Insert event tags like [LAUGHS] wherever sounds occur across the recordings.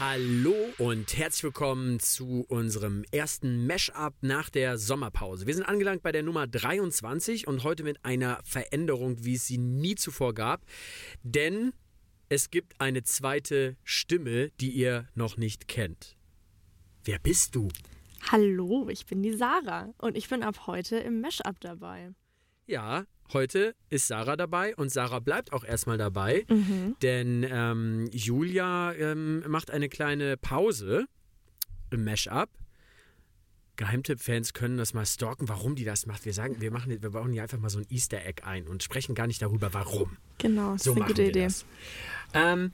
Hallo und herzlich willkommen zu unserem ersten Mash-up nach der Sommerpause. Wir sind angelangt bei der Nummer 23 und heute mit einer Veränderung, wie es sie nie zuvor gab. Denn es gibt eine zweite Stimme, die ihr noch nicht kennt. Wer bist du? Hallo, ich bin die Sarah und ich bin ab heute im Mash-up dabei. Ja, heute ist Sarah dabei und Sarah bleibt auch erstmal dabei, denn ähm, Julia ähm, macht eine kleine Pause im Mashup. Geheimtipp-Fans können das mal stalken, warum die das macht. Wir sagen, wir machen, wir bauen hier einfach mal so ein Easter Egg ein und sprechen gar nicht darüber, warum. Genau, das So ist eine gute Idee. Ähm,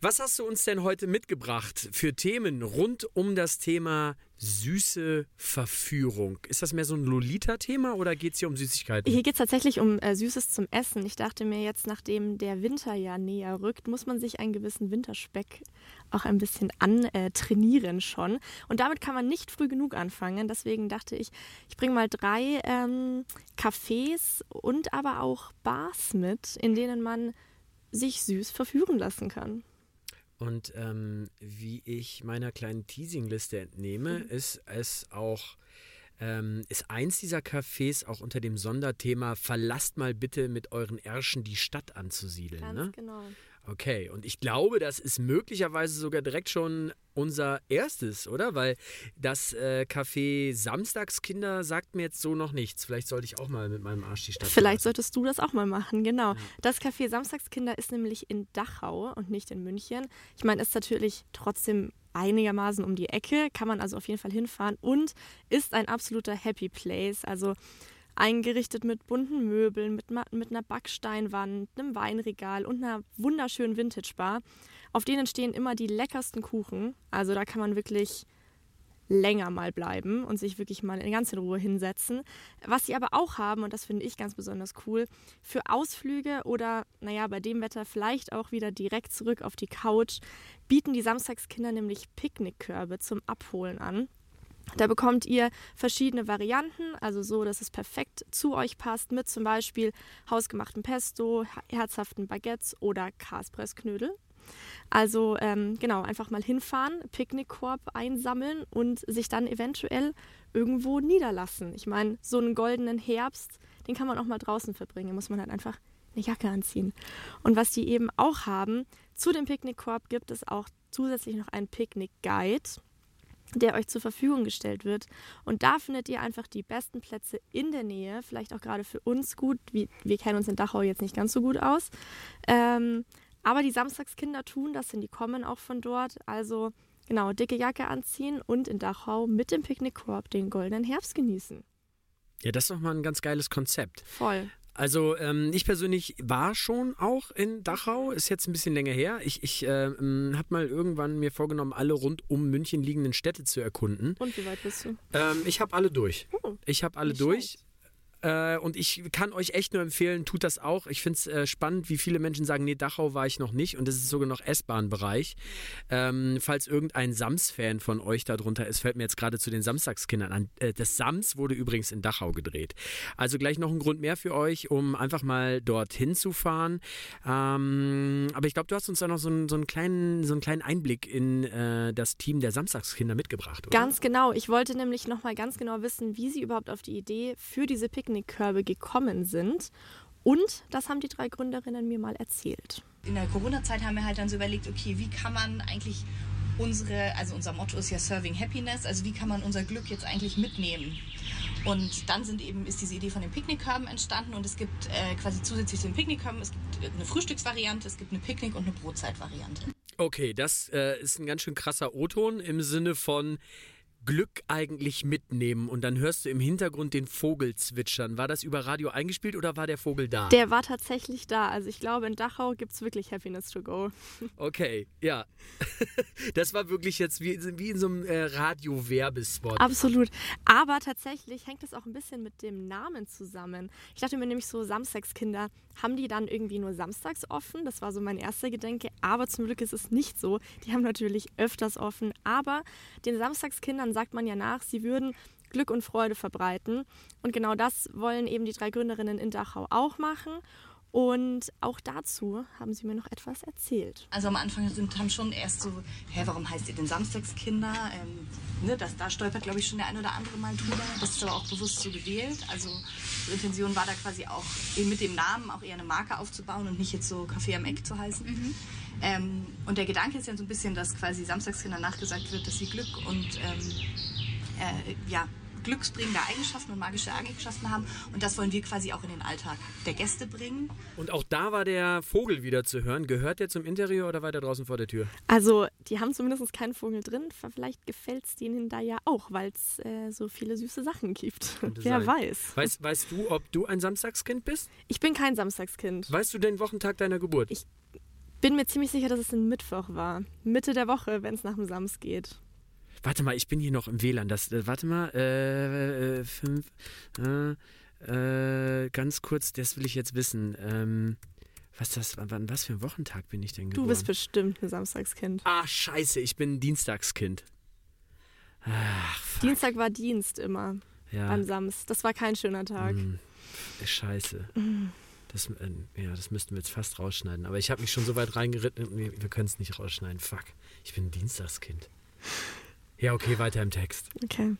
was hast du uns denn heute mitgebracht für Themen rund um das Thema süße Verführung? Ist das mehr so ein Lolita-Thema oder geht es hier um Süßigkeiten? Hier geht es tatsächlich um äh, Süßes zum Essen. Ich dachte mir jetzt, nachdem der Winter ja näher rückt, muss man sich einen gewissen Winterspeck auch ein bisschen antrainieren schon. Und damit kann man nicht früh genug anfangen. Deswegen dachte ich, ich bringe mal drei ähm, Cafés und aber auch Bars mit, in denen man sich süß verführen lassen kann. Und ähm, wie ich meiner kleinen Teasingliste entnehme, Mhm. ist es auch, ähm, ist eins dieser Cafés auch unter dem Sonderthema Verlasst mal bitte mit euren Ärschen die Stadt anzusiedeln. Ganz Ne? genau. Okay, und ich glaube, das ist möglicherweise sogar direkt schon unser erstes, oder? Weil das äh, Café Samstagskinder sagt mir jetzt so noch nichts. Vielleicht sollte ich auch mal mit meinem Arsch die Stadt Vielleicht verlassen. solltest du das auch mal machen, genau. Das Café Samstagskinder ist nämlich in Dachau und nicht in München. Ich meine, ist natürlich trotzdem einigermaßen um die Ecke, kann man also auf jeden Fall hinfahren und ist ein absoluter Happy Place. Also eingerichtet mit bunten Möbeln, mit, mit einer Backsteinwand, einem Weinregal und einer wunderschönen Vintage-Bar. Auf denen stehen immer die leckersten Kuchen. Also da kann man wirklich länger mal bleiben und sich wirklich mal in ganz Ruhe hinsetzen. Was sie aber auch haben, und das finde ich ganz besonders cool, für Ausflüge oder, naja, bei dem Wetter vielleicht auch wieder direkt zurück auf die Couch, bieten die Samstagskinder nämlich Picknickkörbe zum Abholen an. Da bekommt ihr verschiedene Varianten, also so, dass es perfekt zu euch passt, mit zum Beispiel hausgemachtem Pesto, herzhaften Baguettes oder Kaspressknödel. Also ähm, genau, einfach mal hinfahren, Picknickkorb einsammeln und sich dann eventuell irgendwo niederlassen. Ich meine, so einen goldenen Herbst, den kann man auch mal draußen verbringen. Muss man halt einfach eine Jacke anziehen. Und was die eben auch haben, zu dem Picknickkorb gibt es auch zusätzlich noch einen Picknick-Guide der euch zur Verfügung gestellt wird. Und da findet ihr einfach die besten Plätze in der Nähe, vielleicht auch gerade für uns gut. Wir, wir kennen uns in Dachau jetzt nicht ganz so gut aus. Ähm, aber die Samstagskinder tun das, denn die kommen auch von dort. Also genau, dicke Jacke anziehen und in Dachau mit dem Picknickkorb den goldenen Herbst genießen. Ja, das ist doch mal ein ganz geiles Konzept. Voll. Also ähm, ich persönlich war schon auch in Dachau, ist jetzt ein bisschen länger her. Ich, ich ähm, habe mal irgendwann mir vorgenommen, alle rund um München liegenden Städte zu erkunden. Und wie weit bist du? Ähm, ich habe alle durch. Oh, Ich habe alle durch. Äh, und ich kann euch echt nur empfehlen, tut das auch. Ich finde es äh, spannend, wie viele Menschen sagen, nee, Dachau war ich noch nicht und das ist sogar noch S-Bahn-Bereich. Ähm, falls irgendein Sams-Fan von euch darunter ist, fällt mir jetzt gerade zu den Samstagskindern an. Äh, das Sams wurde übrigens in Dachau gedreht. Also gleich noch ein Grund mehr für euch, um einfach mal dorthin zu fahren. Ähm, aber ich glaube, du hast uns da noch so einen, so einen, kleinen, so einen kleinen Einblick in das Team der Samstagskinder mitgebracht, oder? Ganz genau. Ich wollte nämlich noch mal ganz genau wissen, wie sie überhaupt auf die Idee für diese Picknickkörbe gekommen sind. Und das haben die drei Gründerinnen mir mal erzählt. in der Corona-Zeit haben wir halt dann so überlegt, okay, wie kann man eigentlich unsere, also unser Motto ist ja Serving Happiness, also wie kann man unser Glück jetzt eigentlich mitnehmen? Und dann sind eben, ist diese Idee von den Picknickkörben entstanden und es gibt äh, quasi zusätzlich zu den Picknickkörben, es gibt eine Frühstücksvariante, es gibt eine Picknick- und eine Brotzeitvariante. Okay, das äh, ist ein ganz schön krasser O-Ton im Sinne von Glück eigentlich mitnehmen und dann hörst du im Hintergrund den Vogel zwitschern. War das über Radio eingespielt oder war der Vogel da? Der war tatsächlich da. Also ich glaube, in Dachau gibt es wirklich Happiness to go. [LAUGHS] Okay, ja. [LAUGHS] Das war wirklich jetzt wie, wie in so einem äh, Radio-Werbespot. Absolut. Aber tatsächlich hängt es auch ein bisschen mit dem Namen zusammen. Ich dachte mir nämlich so, Samstagskinder, haben die dann irgendwie nur samstags offen? Das war so mein erster Gedanke. Aber zum Glück ist es nicht so. Die haben natürlich öfters offen. Aber den Samstagskindern sagt man ja nach, sie würden Glück und Freude verbreiten. Und genau das wollen eben die drei Gründerinnen in Dachau auch machen. Und auch dazu haben sie mir noch etwas erzählt. Also am Anfang sind, haben schon erst so, hä, warum heißt ihr denn Samstagskinder? Ähm, ne, das, da stolpert, glaube ich, schon der ein oder andere mal drüber. Das ist aber auch bewusst so gewählt. Also die Intention war da quasi auch eben mit dem Namen auch eher eine Marke aufzubauen und nicht jetzt so Kaffee am Eck zu heißen. Ähm, und der Gedanke ist ja so ein bisschen, dass quasi Samstagskinder nachgesagt wird, dass sie Glück und ähm, äh, ja, glücksbringende Eigenschaften und magische Eigenschaften haben. Und das wollen wir quasi auch in den Alltag der Gäste bringen. Und auch da war der Vogel wieder zu hören. Gehört der zum Interieur oder war der draußen vor der Tür? Also, die haben zumindest keinen Vogel drin. Vielleicht gefällt es denen da ja auch, weil es äh, so viele süße Sachen gibt. [LAUGHS] Wer sein. weiß. Weißt, weißt du, ob du ein Samstagskind bist? Ich bin kein Samstagskind. Weißt du den Wochentag deiner Geburt? Ich- Bin mir ziemlich sicher, dass es ein Mittwoch war. Mitte der Woche, wenn es nach dem Sams geht. Warte mal, ich bin hier noch im WLAN. Das, äh, warte mal, äh, äh, fünf, äh, äh, ganz kurz, das will ich jetzt wissen. Ähm, was das, wann, was für ein Wochentag bin ich denn geboren? Du bist bestimmt ein Samstagskind. Ah, scheiße, ich bin ein Dienstagskind. Ach, fuck, Dienstag war Dienst immer ja. an Sams. Das war kein schöner Tag. Mm, scheiße. Das, äh, ja, das müssten wir jetzt fast rausschneiden. Aber ich habe mich schon so weit reingeritten, nee, wir können es nicht rausschneiden. Fuck, ich bin ein Dienstagskind. Ja, okay, weiter im Text. Okay.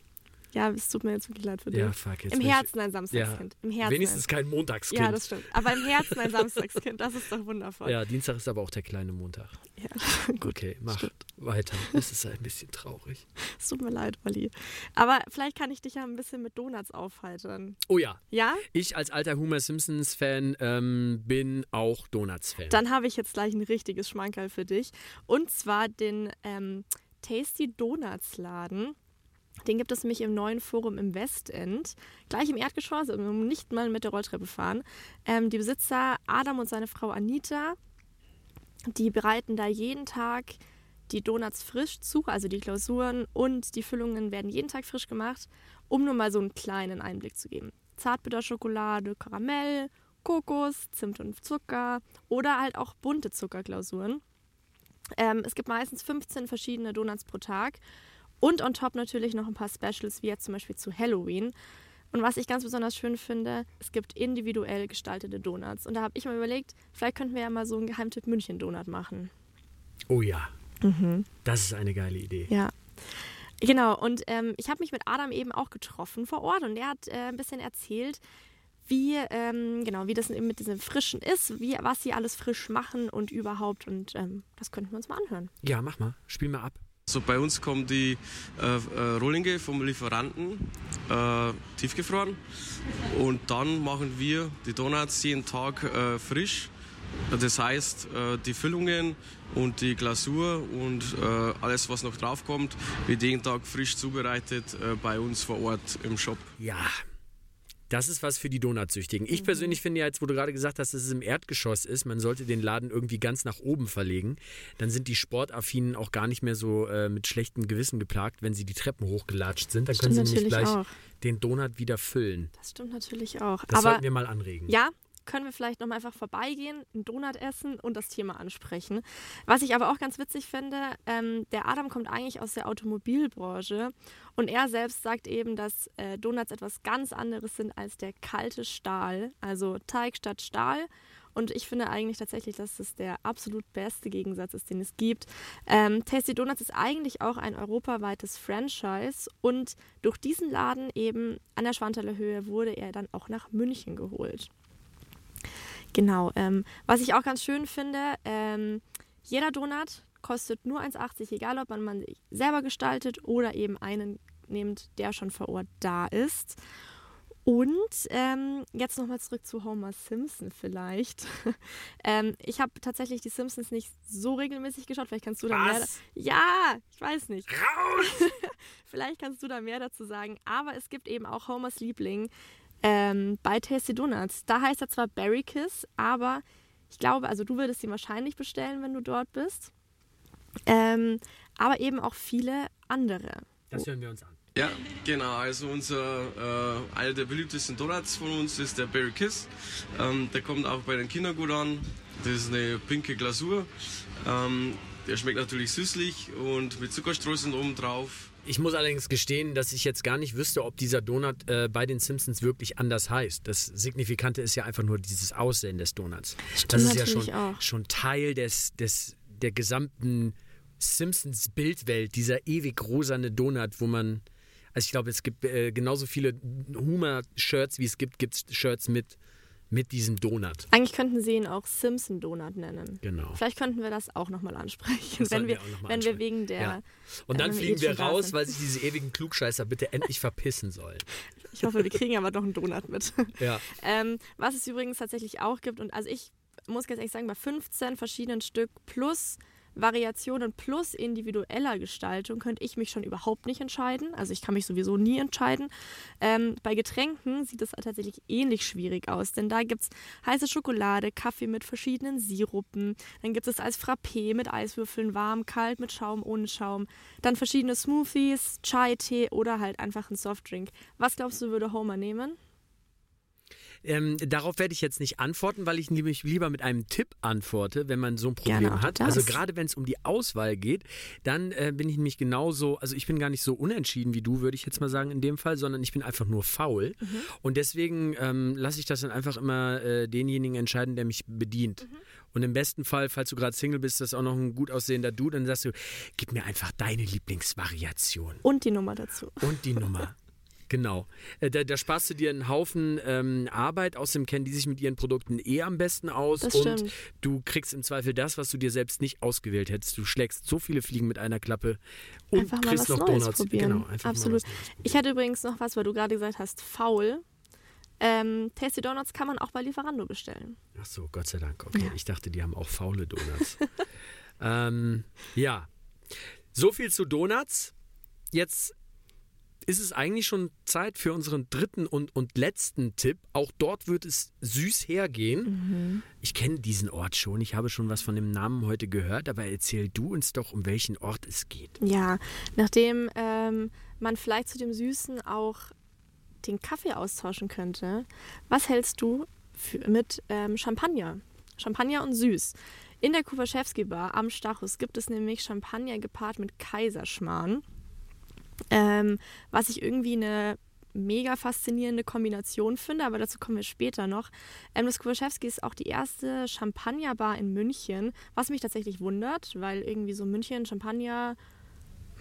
Ja, es tut mir jetzt wirklich leid für dich. Ja, fuck. Jetzt Im bin ich- Herzen ein Samstagskind. Im Herzen Wenigstens kein ein, Montagskind. Ja, das stimmt. Aber im Herzen ein Samstagskind. Das ist doch wundervoll. Ja, Dienstag ist aber auch der kleine Montag. Ja, [LAUGHS] gut. Okay, mach stimmt. Weiter. Es ist ein bisschen traurig. [LAUGHS] Es tut mir leid, Olli. Aber vielleicht kann ich dich ja ein bisschen mit Donuts aufheitern. Oh ja, Ja? ich als alter Homer Simpsons-Fan ähm, bin auch Donuts-Fan. Dann habe ich jetzt gleich ein richtiges Schmankerl für dich. Und zwar den ähm, Tasty Donuts Laden. Den gibt es nämlich im neuen Forum im Westend. Gleich im Erdgeschoss, also nicht mal mit der Rolltreppe fahren. Ähm, die Besitzer Adam und seine Frau Anita, die bereiten da jeden Tag die Donuts frisch zu, also die Klausuren und die Füllungen werden jeden Tag frisch gemacht, um nur mal so einen kleinen Einblick zu geben. Zartbitterschokolade, Karamell, Kokos, Zimt und Zucker oder halt auch bunte Zuckerglasuren. Ähm, es gibt meistens 15 verschiedene Donuts pro Tag und on top natürlich noch ein paar Specials, wie jetzt zum Beispiel zu Halloween. Und was ich ganz besonders schön finde, es gibt individuell gestaltete Donuts. Und da habe ich mal überlegt, vielleicht könnten wir ja mal so einen Geheimtipp München-Donut machen. oh ja, das ist eine geile Idee. Ja. Genau, und ähm, ich habe mich mit Adam eben auch getroffen vor Ort und er hat äh, ein bisschen erzählt, wie, ähm, genau, wie das eben mit diesem Frischen ist, wie, was sie alles frisch machen und überhaupt. Und ähm, das könnten wir uns mal anhören. Ja, mach mal. Spiel mal ab. So bei uns kommen die äh, äh, Rohlinge vom Lieferanten äh, tiefgefroren und dann machen wir die Donuts jeden Tag äh, frisch. Das heißt, äh, die Füllungen und die Glasur und äh, alles, was noch draufkommt, wird jeden Tag frisch zubereitet äh, bei uns vor Ort im Shop. Ja. Das ist was für die Donutsüchtigen. Ich persönlich finde ja, jetzt wo du gerade gesagt hast, dass es im Erdgeschoss ist, man sollte den Laden irgendwie ganz nach oben verlegen. Dann sind die Sportaffinen auch gar nicht mehr so äh, mit schlechtem Gewissen geplagt, wenn sie die Treppen hochgelatscht sind. Dann können sie nämlich natürlich gleich auch. den Donut wieder füllen. Das stimmt natürlich auch. Das Aber sollten wir mal anregen. ja, können wir vielleicht noch mal einfach vorbeigehen, einen Donut essen und das Thema ansprechen. Was ich aber auch ganz witzig finde, ähm, der Adam kommt eigentlich aus der Automobilbranche und er selbst sagt eben, dass äh, Donuts etwas ganz anderes sind als der kalte Stahl, also Teig statt Stahl. Und ich finde eigentlich tatsächlich, dass das der absolut beste Gegensatz ist, den es gibt. Ähm, Tasty Donuts ist eigentlich auch ein europaweites Franchise und durch diesen Laden eben an der Schwanthaler Höhe wurde er dann auch nach München geholt. Genau. Ähm, was ich auch ganz schön finde, ähm, jeder Donut kostet nur 1,80, egal ob man man sich selber gestaltet oder eben einen nimmt, der schon vor Ort da ist. Und ähm, jetzt nochmal zurück zu Homer Simpson vielleicht. [LAUGHS] ähm, ich habe tatsächlich die Simpsons nicht so regelmäßig geschaut. Vielleicht kannst du da mehr. Ja, ich weiß nicht. Raus! [LAUGHS] Vielleicht kannst du da mehr dazu sagen. Aber es gibt eben auch Homers Liebling ähm, bei Tasty Donuts. Da heißt er zwar Berry Kiss, aber ich glaube, also du würdest ihn wahrscheinlich bestellen, wenn du dort bist. Ähm, aber eben auch viele andere. Das hören wir uns an. Ja, genau. Also unser äh, einer der beliebtesten Donuts von uns ist der Berry Kiss. Ähm, der kommt auch bei den Kindern gut an. Das ist eine pinke Glasur. Ähm, der schmeckt natürlich süßlich und mit Zuckerstreuseln oben drauf. Ich muss allerdings gestehen, dass ich jetzt gar nicht wüsste, ob dieser Donut äh, bei den Simpsons wirklich anders heißt. Das Signifikante ist ja einfach nur dieses Aussehen des Donuts. Stimmt das ist ja schon, auch. schon Teil des, des, der gesamten Simpsons-Bildwelt, dieser ewig rosane Donut, wo man. Also ich glaube, es gibt äh, genauso viele Humor-Shirts, wie es gibt, gibt es Shirts mit, mit diesem Donut. Eigentlich könnten sie ihn auch Simpson Donut nennen. Genau. Vielleicht könnten wir das auch nochmal ansprechen, Das wenn wir, wir wenn wir wegen der. Ja. Und dann wenn fliegen wir raus, weil sich diese ewigen Klugscheißer bitte endlich verpissen sollen. Ich hoffe, wir kriegen aber doch einen Donut mit. Ja. Ähm, was es übrigens tatsächlich auch gibt, und also ich muss ganz ehrlich sagen, bei 15 verschiedenen Stück plus Variationen plus individueller Gestaltung könnte ich mich schon überhaupt nicht entscheiden. Also ich kann mich sowieso nie entscheiden. Ähm, bei Getränken sieht es tatsächlich ähnlich schwierig aus, denn da gibt es heiße Schokolade, Kaffee mit verschiedenen Sirupen, dann gibt es als Frappé mit Eiswürfeln, warm, kalt, mit Schaum, ohne Schaum, dann verschiedene Smoothies, Chai-Tee oder halt einfach ein Softdrink. Was glaubst du, würde Homer nehmen? Ähm, darauf werde ich jetzt nicht antworten, weil ich nämlich lieber mit einem Tipp antworte, wenn man so ein Problem Gerne hat. das. Also gerade wenn es um die Auswahl geht, dann äh, bin ich nämlich genauso, also ich bin gar nicht so unentschieden wie du, würde ich jetzt mal sagen in dem Fall, sondern ich bin einfach nur faul. Mhm. Und deswegen ähm, lasse ich das dann einfach immer äh, denjenigen entscheiden, der mich bedient. Mhm. Und im besten Fall, falls du gerade Single bist, das ist auch noch ein gut aussehender Dude, dann sagst du, gib mir einfach deine Lieblingsvariation. Und die Nummer dazu. Und die Nummer. [LAUGHS] Genau. Äh, Da, da sparst du dir einen Haufen ähm, Arbeit. Außerdem kennen die sich mit ihren Produkten eh am besten aus. Das und stimmt. du kriegst im Zweifel das, was du dir selbst nicht ausgewählt hättest. Du schlägst so viele Fliegen mit einer Klappe und einfach mal kriegst was noch Neues Donuts. probieren. Genau, einfach Absolut. Mal was Neues Ich hatte übrigens noch was, weil du gerade gesagt hast, faul. Ähm, Tasty Donuts kann man auch bei Lieferando bestellen. Ach so, Gott sei Dank. Okay, Ja. ich dachte, die haben auch faule Donuts. [LAUGHS] ähm, ja, so viel zu Donuts. Jetzt ist es eigentlich schon Zeit für unseren dritten und, und letzten Tipp. Auch dort wird es süß hergehen. Ich kenne diesen Ort schon. Ich habe schon was von dem Namen heute gehört. Aber erzähl du uns doch, um welchen Ort es geht. Ja, nachdem ähm, man vielleicht zu dem Süßen auch den Kaffee austauschen könnte, was hältst du für, mit ähm, Champagner? Champagner und süß. In der Kuwaschewski Bar am Stachus gibt es nämlich Champagner gepaart mit Kaiserschmarrn, ähm, was ich irgendwie eine mega faszinierende Kombination finde, aber dazu kommen wir später noch. Ähm, das Kuwaschewski ist auch die erste Champagnerbar in München, was mich tatsächlich wundert, weil irgendwie so München Champagner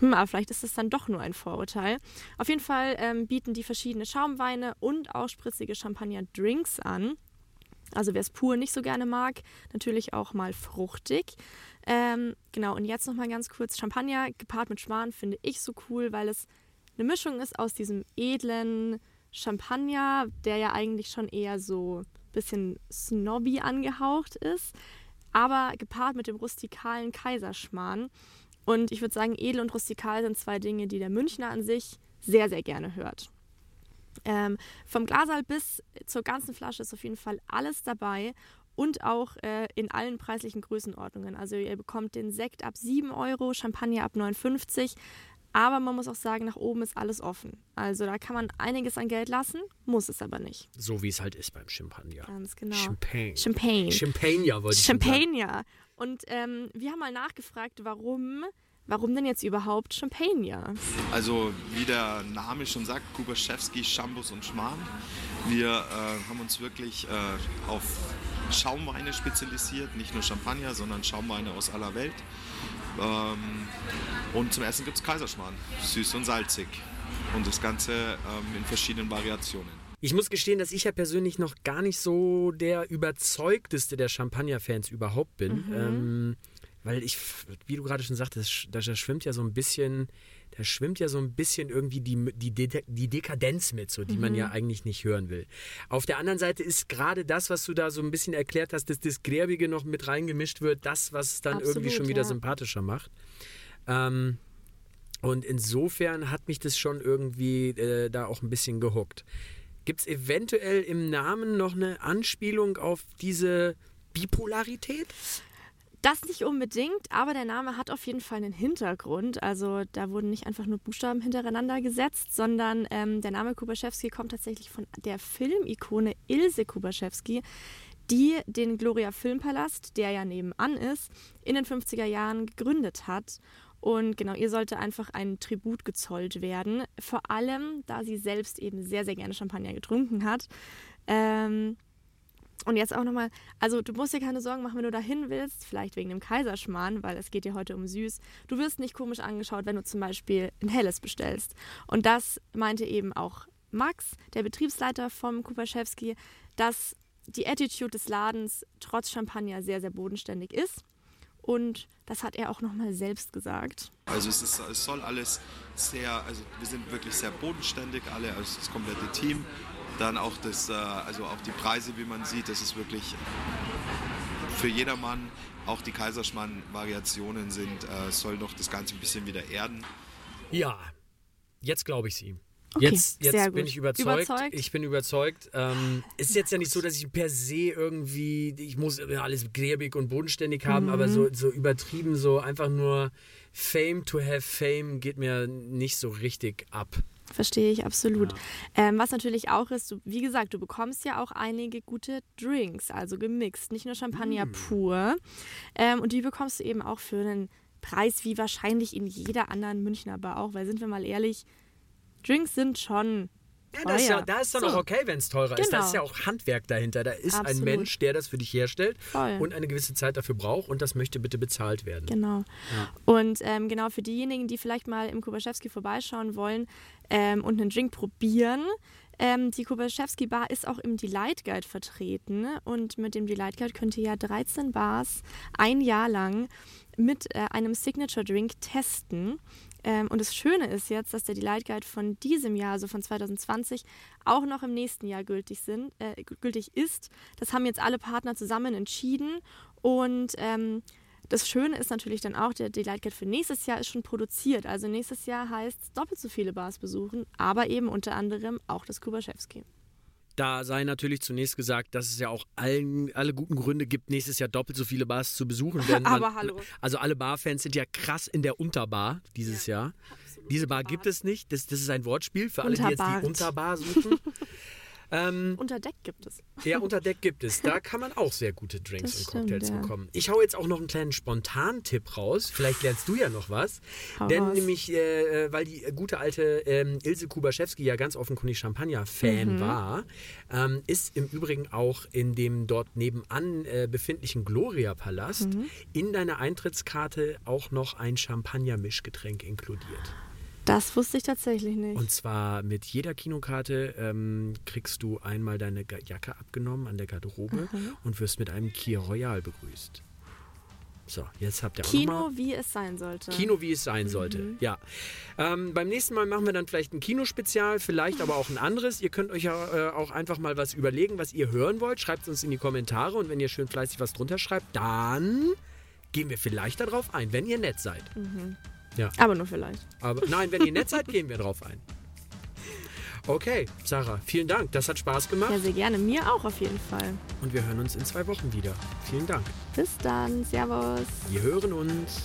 hm, aber vielleicht ist es dann doch nur ein Vorurteil. Auf jeden Fall ähm, bieten die verschiedene Schaumweine und auch spritzige Champagner-Drinks an. Also wer es pur nicht so gerne mag, natürlich auch mal fruchtig. Ähm, genau, und jetzt nochmal ganz kurz. Champagner gepaart mit Schwan finde ich so cool, weil es eine Mischung ist aus diesem edlen Champagner, der ja eigentlich schon eher so ein bisschen snobby angehaucht ist, aber gepaart mit dem rustikalen Kaiserschmarrn. Und ich würde sagen, edel und rustikal sind zwei Dinge, die der Münchner an sich sehr, sehr gerne hört. Ähm, vom Glasal bis zur ganzen Flasche ist auf jeden Fall alles dabei und auch äh, in allen preislichen Größenordnungen. Also ihr bekommt den Sekt ab 7 Euro, Champagner ab 59. Aber man muss auch sagen, nach oben ist alles offen. Also da kann man einiges an Geld lassen, muss es aber nicht. So wie es halt ist beim Champagner. Ganz genau. Champagne. Champagne. Champagner wollte ich schon sagen. Champagner. Und ähm, wir haben mal nachgefragt, warum, warum denn jetzt überhaupt Champagner? Also wie der Name schon sagt, Kubaschewski, Schambus und Schmarrn. Wir äh, haben uns wirklich äh, auf Schaumweine spezialisiert, nicht nur Champagner, sondern Schaumweine aus aller Welt. Ähm, und zum Essen gibt es Kaiserschmarrn, süß und salzig. Und das Ganze ähm, in verschiedenen Variationen. Ich muss gestehen, dass ich ja persönlich noch gar nicht so der überzeugteste der Champagner-Fans überhaupt bin. Ähm, weil ich, wie du gerade schon sagtest, da da schwimmt ja so ein bisschen da schwimmt ja so ein bisschen irgendwie die, die, De die Dekadenz mit, so, die man ja eigentlich nicht hören will. Auf der anderen Seite ist gerade das, was du da so ein bisschen erklärt hast, dass das Gräbige noch mit reingemischt wird, das, was es dann Absolut, irgendwie schon wieder ja. sympathischer macht. Ähm, und insofern hat mich das schon irgendwie äh, da auch ein bisschen gehuckt. Gibt es eventuell im Namen noch eine Anspielung auf diese Bipolarität? Das nicht unbedingt, aber der Name hat auf jeden Fall einen Hintergrund. Also da wurden nicht einfach nur Buchstaben hintereinander gesetzt, sondern ähm, der Name Kubaschewski kommt tatsächlich von der Filmikone Ilse Kubaschewski, die den Gloria Filmpalast, der ja nebenan ist, in den 50er Jahren gegründet hat. Und genau, ihr sollte einfach ein Tribut gezollt werden. Vor allem, da sie selbst eben sehr, sehr gerne Champagner getrunken hat. Ähm, und jetzt auch nochmal, also du musst dir keine Sorgen machen, wenn du dahin willst, vielleicht wegen dem Kaiserschmarrn, weil es geht ja heute um süß. Du wirst nicht komisch angeschaut, wenn du zum Beispiel ein helles bestellst. Und das meinte eben auch Max, der Betriebsleiter vom Kupaschewski, dass die Attitude des Ladens trotz Champagner sehr, sehr bodenständig ist. Und das hat er auch nochmal selbst gesagt. Also es, ist, es soll alles sehr, also wir sind wirklich sehr bodenständig, alle, also das komplette Team. Dann auch das, äh, also auch die Preise, wie man sieht, das ist wirklich für jedermann. Auch die Kaiserschmarrn-Variationen sind, äh, soll noch das Ganze ein bisschen wieder erden. Ja, jetzt glaube ich sie. Okay, jetzt jetzt bin gut. ich überzeugt. Überzeugt? Ich bin überzeugt. Ähm, ist jetzt ja nicht so, dass ich per se irgendwie, ich muss alles gräbig und bodenständig haben, aber Mhm. so, so übertrieben, so einfach nur Fame to have Fame geht mir nicht so richtig ab. Verstehe ich absolut. Ähm, was natürlich auch ist, du, wie gesagt, du bekommst ja auch einige gute Drinks, also gemixt, nicht nur Champagner pur. Ähm, und die bekommst du eben auch für einen Preis wie wahrscheinlich in jeder anderen Münchner Bar auch, weil sind wir mal ehrlich, Drinks sind schon Ja, das ist ja, da ist dann So. auch okay, wenn es teurer ist. Da Genau. ist ja auch Handwerk dahinter. Da ist ein Absolut. Mensch, der das für dich herstellt Voll. und eine gewisse Zeit dafür braucht und das möchte bitte bezahlt werden. Genau. Und ähm, genau für diejenigen, die vielleicht mal im Kubaschewski vorbeischauen wollen ähm, und einen Drink probieren, ähm, die Kubaschewski Bar ist auch im Delight Guide vertreten und mit dem Delight Guide könnt ihr ja 13 Bars ein Jahr lang mit äh, einem Signature Drink testen. Ähm, und das Schöne ist jetzt, dass der Delight Guide von diesem Jahr, also von 2020, auch noch im nächsten Jahr gültig, sind, äh, gültig ist. Das haben jetzt alle Partner zusammen entschieden und ähm, das Schöne ist natürlich dann auch, der Delight Guide für nächstes Jahr ist schon produziert. Also nächstes Jahr heißt doppelt so viele Bars besuchen, aber eben unter anderem auch das Kubaschewski. Da sei natürlich zunächst gesagt, dass es ja auch allen, alle guten Gründe gibt, nächstes Jahr doppelt so viele Bars zu besuchen. Man, Aber hallo. Also alle Barfans sind ja krass in der Unterbar dieses Jahr. Diese Bar gibt es nicht. Das, das ist ein Wortspiel für alle, die jetzt die Unterbar suchen. [LAUGHS] ähm, Unter Deck gibt es. ja, unter Deck gibt es. Da [LAUGHS] kann man auch sehr gute Drinks Das und stimmt, Cocktails ja. bekommen. Ich hau jetzt auch noch einen kleinen Spontan-Tipp raus. Vielleicht lernst du ja noch was. Hau Denn raus. nämlich, äh, weil die gute alte ähm, Ilse Kubaschewski ja ganz offenkundig Champagner-Fan Mhm. war, ähm, ist im Übrigen auch in dem dort nebenan äh, befindlichen Gloria-Palast Mhm. in deiner Eintrittskarte auch noch ein Champagner-Mischgetränk inkludiert. Das wusste ich tatsächlich nicht. Und zwar mit jeder Kinokarte ähm, kriegst du einmal deine Jacke abgenommen an der Garderobe Mhm. und wirst mit einem Kier Royal begrüßt. So, jetzt habt ihr auch Kino, wie es sein sollte. Kino, wie es sein sollte. Ja. Ähm, beim nächsten Mal machen wir dann vielleicht ein Kinospezial, vielleicht aber auch ein anderes. Ihr könnt euch ja äh, auch einfach mal was überlegen, was ihr hören wollt. Schreibt es uns in die Kommentare und wenn ihr schön fleißig was drunter schreibt, dann gehen wir vielleicht darauf ein, wenn ihr nett seid. Aber nur vielleicht. Aber nein, wenn ihr nett seid, gehen wir drauf ein. Okay, Sarah, vielen Dank. Das hat Spaß gemacht Ja, sehr gerne. Mir auch auf jeden Fall. und wir hören uns in zwei Wochen wieder. Vielen Dank. Bis dann. Servus. Wir hören uns.